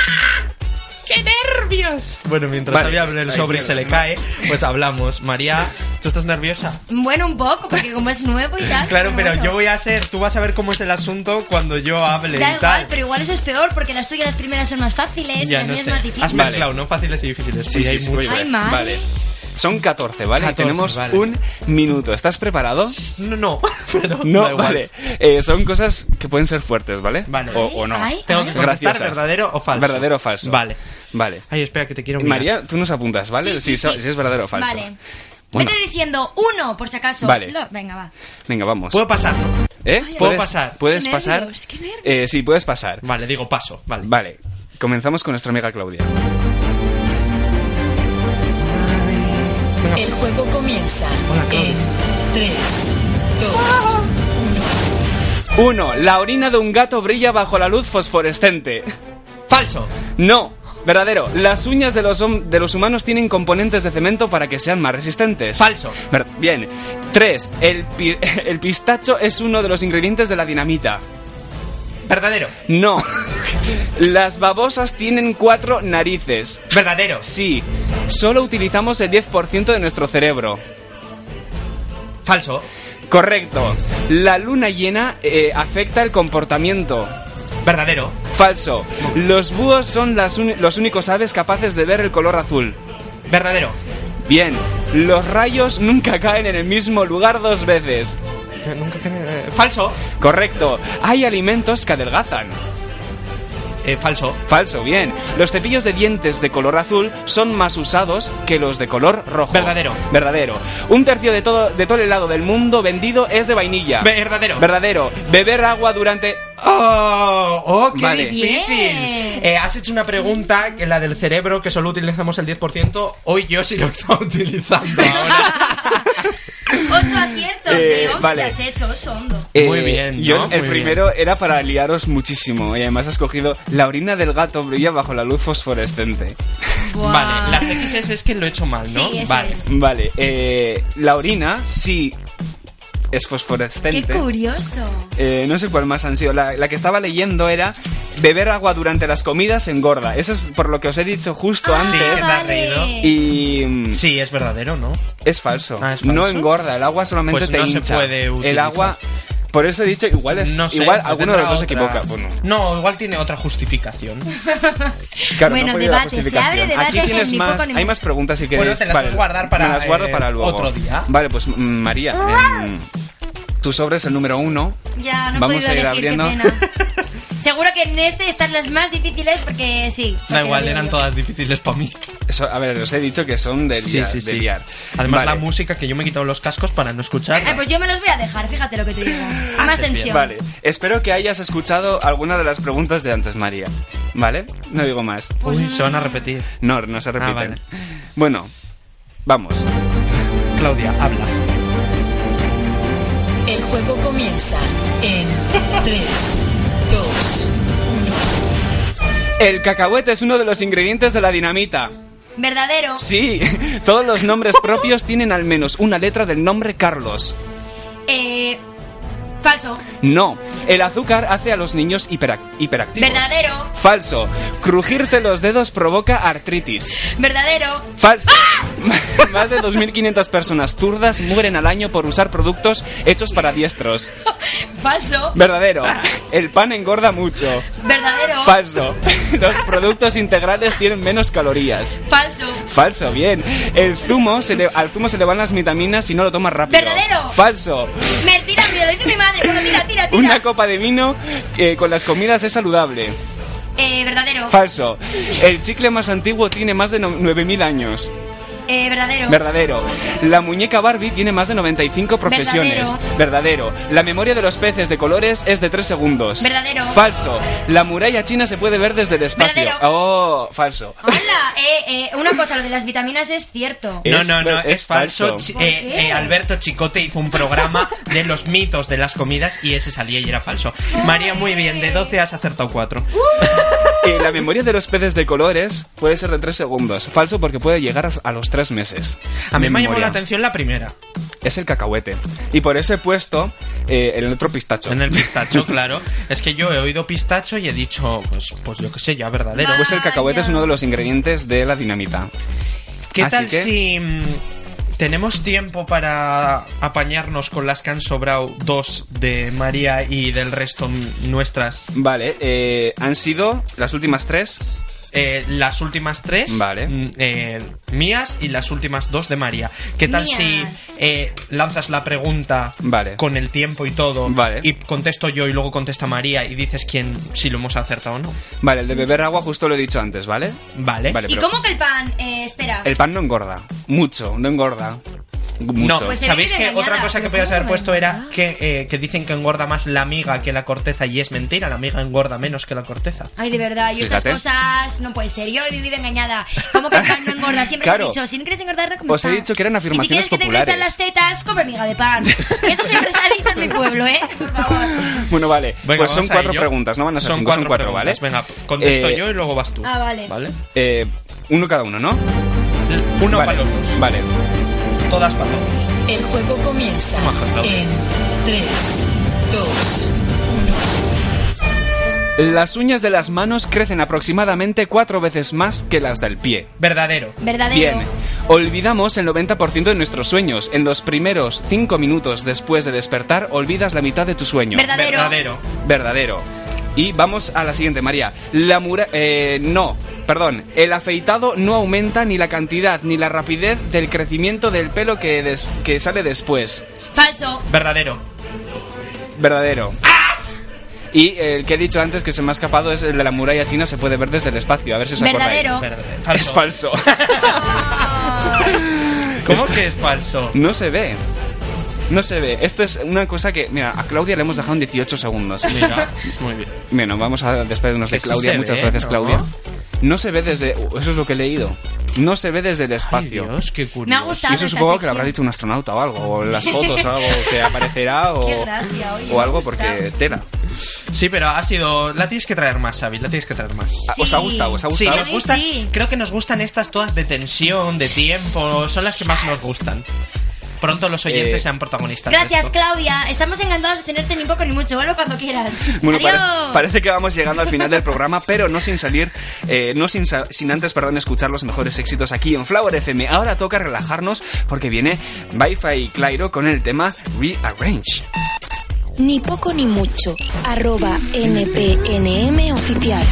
¡Qué nervios! Bueno, mientras Vale. Abre el Ay, sobre y se le cae, pues hablamos. María, ¿tú estás nerviosa? Bueno, un poco, porque como es nuevo y tal. Claro, pero bueno. yo voy a ser, tú vas a ver cómo es el asunto cuando yo hable Da y igual, tal. pero igual eso es peor, porque las tuyas las primeras son más fáciles y Ya las no mías sé. más Has difíciles. Vale. mezclado, ¿no? Fáciles y difíciles. Sí, pues sí, hay sí, mucho. Ay, madre. Vale. Son 14, ¿vale? 14, y tenemos vale. un minuto. ¿Estás preparado? No, no, pero da No, igual. vale. Eh, son cosas que pueden ser fuertes, ¿vale? Vale. O, o no. Ay, Tengo que contestar verdadero o falso. Verdadero o falso. Vale. Vale. Ay, espera, que te quiero mirar. María, tú nos apuntas, ¿vale? Sí, sí, si, sí. si es verdadero o falso. Vale. Bueno, Vete diciendo uno, por si acaso. Vale. No, venga, va. venga, vamos. ¿Puedo pasar? ¿Eh? Ay, ¿Puedo ¿Puedes- pasar? ¿Puedes Qué pasar? nervios, qué nervios. Eh, sí, puedes pasar. Vale, digo paso. Vale. Vale, comenzamos con nuestra amiga Claudia. El juego comienza Hola, en 3, 2, Uno, la orina de un gato brilla bajo la luz fosforescente. Falso. No, verdadero. Las uñas de los, de los humanos tienen componentes de cemento para que sean más resistentes. Falso. Ver- Bien. Tres, el, pi- el pistacho es uno de los ingredientes de la dinamita. Verdadero. No. Las babosas tienen cuatro narices. Verdadero. Sí. Solo utilizamos el 10% de nuestro cerebro. Falso. Correcto. La luna llena eh, afecta el comportamiento. Verdadero. Falso. Los búhos son las los únicos aves capaces de ver el color azul. Verdadero. Bien. Los rayos nunca caen en el mismo lugar dos veces. Eh, Nunca Falso. Correcto. Hay alimentos que adelgazan. Eh, falso. Falso, bien. Los cepillos de dientes de color azul son más usados que los de color rojo. Verdadero. Verdadero. Un tercio de todo, de todo el helado del mundo vendido es de vainilla. Verdadero. Verdadero. Beber agua durante... ¡Oh! ¡Oh, qué Vale. difícil! Eh, has hecho una pregunta, que la del cerebro, que solo utilizamos el 10%. Hoy yo sí lo estaba utilizando ahora. Ocho aciertos Eh, de 11 vale. has hecho, oso hondo. Muy bien, yo- ¿no? el Muy primero era para liaros muchísimo. Y además has cogido... La orina del gato brilla bajo la luz fosforescente. Vale, las XS es que lo he hecho mal, ¿no? Sí, eso vale. es. Vale. eh, la orina sí es Qué fosforescente. curioso. Eh, no sé cuál más han sido. La, la que estaba leyendo era beber agua durante las comidas engorda. Eso es por lo que os he dicho justo Ah, Sí, antes. vale. barrido. Y Sí, es verdadero, ¿no? es, falso. Ah, ¿es falso? No engorda. El agua solamente Pues te no se hincha. puede el agua. Por eso he dicho, igual es. No sé, igual alguno de los dos se equivoca. Bueno, No, igual tiene otra justificación. claro, Bueno, no debate, se justificación. abre debate Aquí en tienes más. Hay más preguntas si queréis. Bueno, te las Vale, guardar para, me las guardo eh, para luego. otro día. Vale, pues mm, María. em, tu sobre es el número uno. Ya, no Vamos a ir elegir, qué abriendo. pena. Seguro que en este están las más difíciles porque sí. Da porque igual, lo digo eran todas difíciles para mí. Eso, a ver, os he dicho que son de liar. de liar. Además, Vale. la música que yo me he quitado los cascos para no escuchar. Ay, pues yo me los voy a dejar, fíjate lo que te digo. A más Haces bien. tensión. Vale, espero que hayas escuchado alguna de las preguntas de antes, María. ¿Vale? No digo más. Uy, se van a repetir. No, no se repiten. vale. Bueno, vamos. Claudia, habla. El juego comienza en 3, 2, El cacahuete es uno de los ingredientes de la dinamita. Verdadero. Sí, todos los nombres propios tienen al menos una letra del nombre Carlos. Eh. Falso. No, el azúcar hace a los niños hiperac- hiperactivos. Verdadero. Falso, crujirse los dedos provoca artritis. Verdadero. Falso. Más de 2.500 personas zurdas mueren al año por usar productos hechos para diestros. Falso. Verdadero. El pan engorda mucho. Verdadero. Falso. Los productos integrales tienen menos calorías. Falso. Falso, bien. El zumo se le- al zumo se le van las vitaminas si no lo tomas rápido. Verdadero. Falso. Mentira, me lo dice mi madre. Bueno, tira, tira, tira. Una copa de vino eh, con las comidas es saludable. Eh, verdadero. Falso. El chicle más antiguo tiene más de no- 9.000 años. Eh, verdadero. Verdadero. La muñeca Barbie tiene más de 95 profesiones. Verdadero. La memoria de los peces de colores es de 3 segundos. Verdadero. Falso. La muralla china se puede ver desde el espacio. Verdadero. Oh, falso. Hola, eh, eh, una cosa, lo de las vitaminas es cierto. No, Es- no, no, es es, falso. falso. Chi- ¿Por eh, qué? eh, Alberto Chicote hizo un programa de los mitos de las comidas y ese salía y era falso. María, muy bien, de 12 has acertado 4. Eh, la memoria de los peces de colores puede ser de 3 segundos. Falso porque puede llegar a- a los 3 meses. A mí me ha llamado la atención la primera. Es el cacahuete. Y por eso he puesto eh, el otro pistacho. En el pistacho, claro. Es que yo he oído pistacho y he dicho, pues, pues yo qué sé, ya verdadero. Pues el cacahuete Vaya. es uno de los ingredientes de la dinamita. ¿Qué Así tal que- si mm, tenemos tiempo para apañarnos con las que han sobrado dos de María y del resto nuestras? Vale, eh, han sido las últimas tres. Eh, las últimas tres Vale. mm, eh, mías y las últimas dos de María. ¿Qué tal Mías. si eh, lanzas la pregunta Vale. con el tiempo y todo Vale. y contesto yo y luego contesta María y dices quién si lo hemos acertado o no? Vale, el de beber agua justo lo he dicho antes, ¿vale? Vale. Vale, ¿Y pero cómo que el pan? Eh, espera. el pan no engorda. Mucho, no engorda. Mucho. No, Pues ¿sabéis que otra cosa que podías haber puesto era que, eh, que dicen que engorda más la miga que la corteza y es mentira, la miga engorda menos que la corteza. Ay, de verdad, y estas cosas no puede ser. Yo he vivido engañada. ¿Cómo que el pan no engorda? Siempre Claro. se ha dicho, si no quieres engordar, no comes Os he pan. dicho que eran Y afirmaciones si quieres populares. que te las tetas, come miga de pan. Eso siempre se ha dicho en mi pueblo, ¿eh? Por favor. Bueno, vale. Venga, pues son cuatro preguntas, no van a ser Son cinco, son cuatro cuatro, ¿vale? preguntas. Venga, contesto Eh, yo y luego vas tú. Ah, vale. ¿Vale? eh, uno cada uno, ¿no? Uno vale. para los dos. Vale. Todas para todos. El juego comienza en 3, 2, Las uñas de las manos crecen aproximadamente cuatro veces más que las del pie. Verdadero. Verdadero. Bien, olvidamos el 90% de nuestros sueños. En los primeros cinco minutos después de despertar, olvidas la mitad de tu sueño. Verdadero. Verdadero. Verdadero. Y vamos a la siguiente, María. La mura... Eh, no, perdón. El afeitado no aumenta ni la cantidad ni la rapidez del crecimiento del pelo que, des- que sale después. Falso. Verdadero. Verdadero. Y el que he dicho antes que se me ha escapado es el de la muralla china, se puede ver desde el espacio. A ver si os Verdadero. acordáis. Verdadero. Falso. Es falso. ¿Cómo que es falso? No se ve. No se ve. Esto es una cosa que, mira, a Claudia le hemos dejado en 18 segundos. Mira, muy bien. Bueno, vamos a despedirnos de sí Claudia. se Muchas ve, gracias, ¿no? Claudia. No se ve desde. Eso es lo que he leído. No se ve desde el Ay, espacio. Dios, qué Me ha curioso. gustado. y eso supongo que lo habrá dicho un astronauta o algo. O en las fotos o algo que aparecerá o, Qué gracia, oye, o algo porque tela. Sí, pero ha sido. La tienes que traer más, Xavi, la tienes que traer más. Ah, ¿Os ha Sí. gustado? ¿Os ha Sí, gustado? nos mí gustan. sí. Creo que nos gustan estas todas de tensión, de tiempo. Son las que más nos gustan. Pronto los oyentes Eh, sean protagonistas. de Gracias, esto. Claudia. Estamos encantados de tenerte ni poco ni mucho. Vuelve cuando quieras. Bueno, pare- parece que vamos llegando al final del programa, pero no sin salir, eh, no sin, sa- sin antes, perdón, escuchar los mejores éxitos aquí en Flower FM. Ahora toca relajarnos porque viene Wi-Fi y Clairo con el tema Rearrange. Ni poco ni mucho. Arroba NPNM oficial.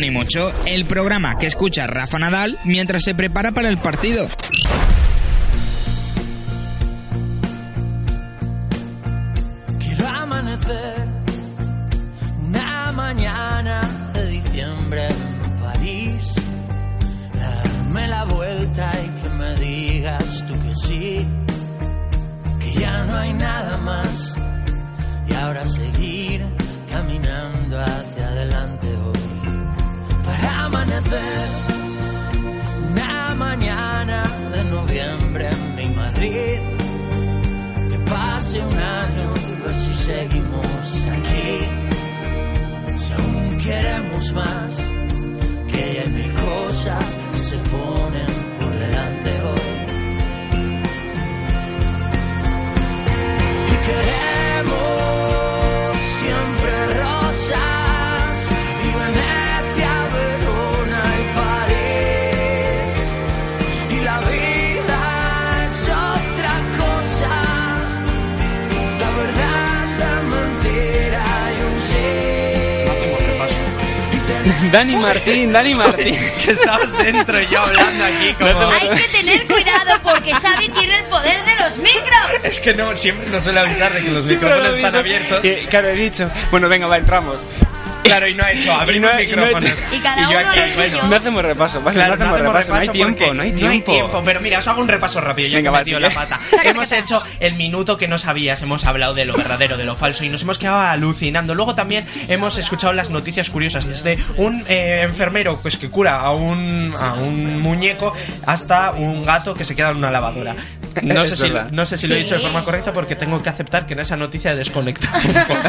Ni mucho, el programa que escucha Rafa Nadal mientras se prepara para el partido. Dani Martín, Dani Martín. que estabas dentro y yo hablando aquí como... Hay que tener cuidado porque Xavi tiene el poder de los micros. Es que no, siempre nos suele avisar de que los Siempre micrófonos lo están abiertos. Que, claro, he dicho. Bueno, venga, va, entramos. Claro, y no ha hecho, abrimos Y no y no he micrófonos. hecho- Y cada yo uno aquí, lo bueno. suyo. No hacemos repaso, vale, Claro, no hacemos repaso, no hay tiempo, porque no hay tiempo. Pero mira, os hago un repaso rápido, ya Venga, que va, he metido sí. la pata. hemos hecho el minuto que no sabías, hemos hablado de lo verdadero, de lo falso y nos hemos quedado alucinando. Luego también hemos escuchado las noticias curiosas, desde un eh, enfermero pues que cura a un, a un muñeco hasta un gato que se queda en una lavadora. No sé, si, no sé si lo he Sí. dicho de forma correcta porque tengo que aceptar que en esa noticia he desconectado un poco,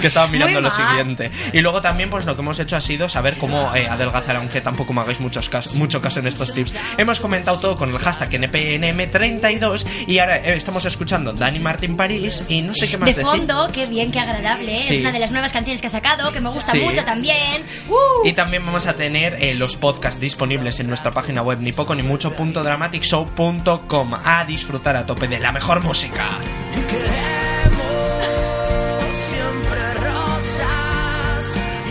que estaba mirando Muy lo mal. siguiente. Y luego también pues lo que hemos hecho ha sido saber cómo eh, adelgazar, aunque tampoco me hagáis muchos caso, mucho caso en estos tips. Hemos comentado todo con el hashtag NPNM32 y ahora eh, estamos escuchando Dani Martin París y no sé qué más De decir. fondo, qué bien, qué agradable. Sí. Es una de las nuevas canciones que ha sacado, que me gusta Sí. mucho también. ¡Uh! Y también vamos a tener eh, los podcasts disponibles en nuestra página web ni poco ni mucho punto dramaticshow.com a disfrutar a tope de la mejor música.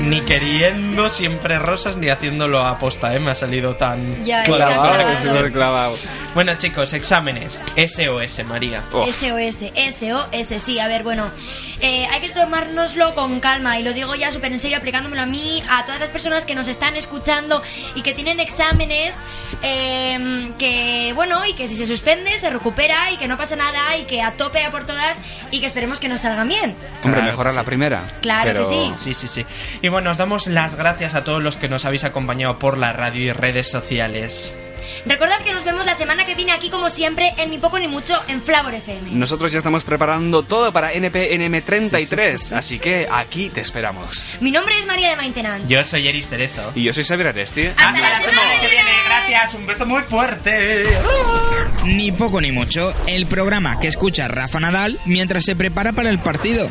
Ni queriendo siempre rosas ni haciéndolo a posta, ¿eh? Me ha salido tan Ya, que clavado. Bueno chicos, exámenes. SOS, María. Oh. SOS, SOS, sí, a ver, bueno, eh, hay que tomárnoslo con calma y lo digo ya súper en serio, aplicándomelo a mí, a todas las personas que nos están escuchando y que tienen exámenes, eh, que bueno, y que si se suspende se recupera y que no pasa nada y que a tope a por todas y que esperemos que nos salgan bien. Hombre, Claro mejor a que la sí. primera. Claro pero... que sí. Sí, sí, sí. Y bueno, os damos las gracias a todos los que nos habéis acompañado por la radio y redes sociales. Recordad que nos vemos la semana que viene aquí como siempre en Ni Poco Ni Mucho en Flavor FM. Nosotros ya estamos preparando todo para NPNM33, así que aquí te esperamos. Mi nombre es María de Maintenance. Yo soy Eris Cerezo. Y yo soy Xavier Aresti. Hasta la semana que viene. Gracias, un beso muy fuerte. Ni poco ni mucho, el programa que escucha Rafa Nadal mientras se prepara para el partido.